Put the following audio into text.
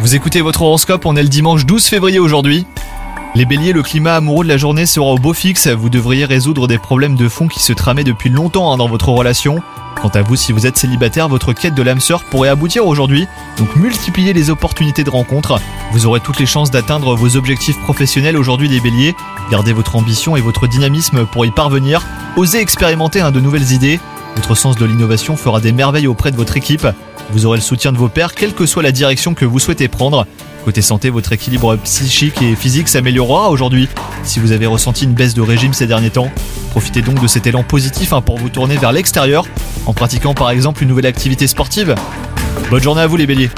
Vous écoutez votre horoscope, on est le dimanche 12 février aujourd'hui. Les béliers, le climat amoureux de la journée sera au beau fixe, vous devriez résoudre des problèmes de fond qui se tramaient depuis longtemps hein, dans votre relation. Quant à vous, si vous êtes célibataire, votre quête de l'âme sœur pourrait aboutir aujourd'hui, donc multipliez les opportunités de rencontre. Vous aurez toutes les chances d'atteindre vos objectifs professionnels aujourd'hui les béliers. Gardez votre ambition et votre dynamisme pour y parvenir. Osez expérimenter hein, de nouvelles idées. Votre sens de l'innovation fera des merveilles auprès de votre équipe. Vous aurez le soutien de vos pairs, quelle que soit la direction que vous souhaitez prendre. Côté santé, votre équilibre psychique et physique s'améliorera aujourd'hui. Si vous avez ressenti une baisse de régime ces derniers temps, profitez donc de cet élan positif hein, pour vous tourner vers l'extérieur, en pratiquant par exemple une nouvelle activité sportive. Bonne journée à vous les béliers